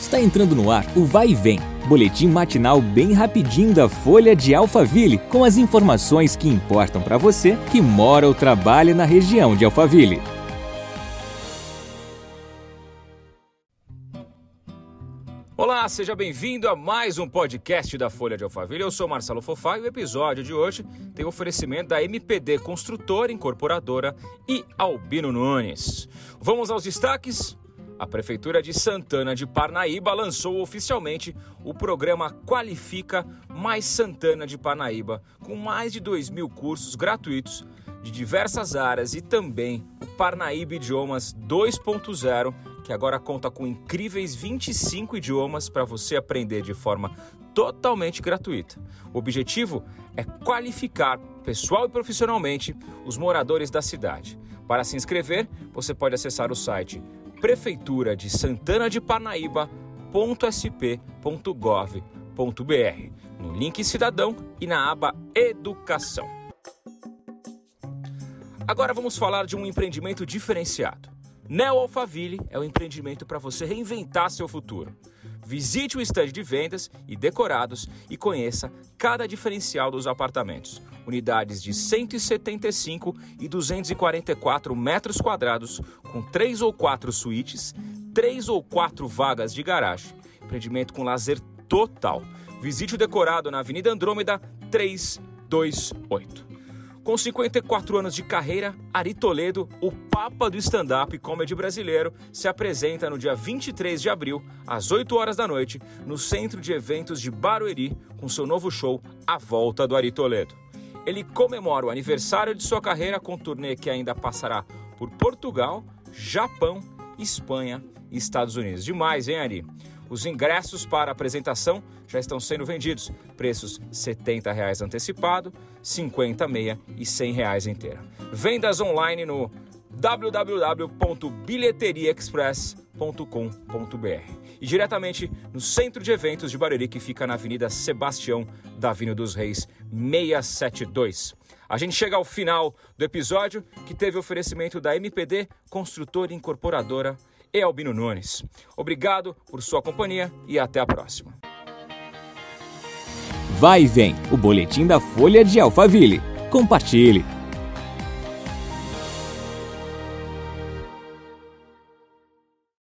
Está entrando no ar o Vai e Vem, boletim matinal bem rapidinho da Folha de Alphaville, com as informações que importam para você que mora ou trabalha na região de Alphaville. Olá, seja bem-vindo a mais um podcast da Folha de Alphaville. Eu sou Marcelo Fofá e o episódio de hoje tem oferecimento da MPD Construtora Incorporadora e Albino Nunes. Vamos aos destaques? A Prefeitura de Santana de Parnaíba lançou oficialmente o programa Qualifica Mais Santana de Parnaíba, com mais de 2 mil cursos gratuitos de diversas áreas e também o Parnaíba Idiomas 2.0, que agora conta com incríveis 25 idiomas para você aprender de forma totalmente gratuita. O objetivo é qualificar pessoal e profissionalmente os moradores da cidade. Para se inscrever, você pode acessar o site prefeitura de Santana de Parnaíba.sp.gov.br, no link Cidadão e na aba Educação. Agora vamos falar de um empreendimento diferenciado. Neo Alphaville é um empreendimento para você reinventar seu futuro. Visite o estande de vendas e decorados e conheça cada diferencial dos apartamentos. Unidades de 175 e 244 metros quadrados, com três ou quatro suítes, três ou quatro vagas de garagem. Empreendimento com lazer total. Visite o decorado na Avenida Andrômeda 328. Com 54 anos de carreira, Ari Toledo, o papa do stand-up comedy brasileiro, se apresenta no dia 23 de abril, às 8 horas da noite, no Centro de Eventos de Barueri, com seu novo show A Volta do Ari Toledo. Ele comemora o aniversário de sua carreira com um turnê que ainda passará por Portugal, Japão, Espanha e Estados Unidos. Demais, hein, Ari? Os ingressos para a apresentação já estão sendo vendidos. Preços 70 reais antecipado, 50 meia e 100 reais inteira. Vendas online no www.bilheteriaexpress.com.br e diretamente no Centro de Eventos de Barueri, que fica na Avenida Sebastião da Vinho dos Reis 672. A gente chega ao final do episódio que teve oferecimento da MPD Construtora Incorporadora e Albino Nunes. Obrigado por sua companhia e até a próxima. Vai e vem, o boletim da Folha de Alphaville. Compartilhe.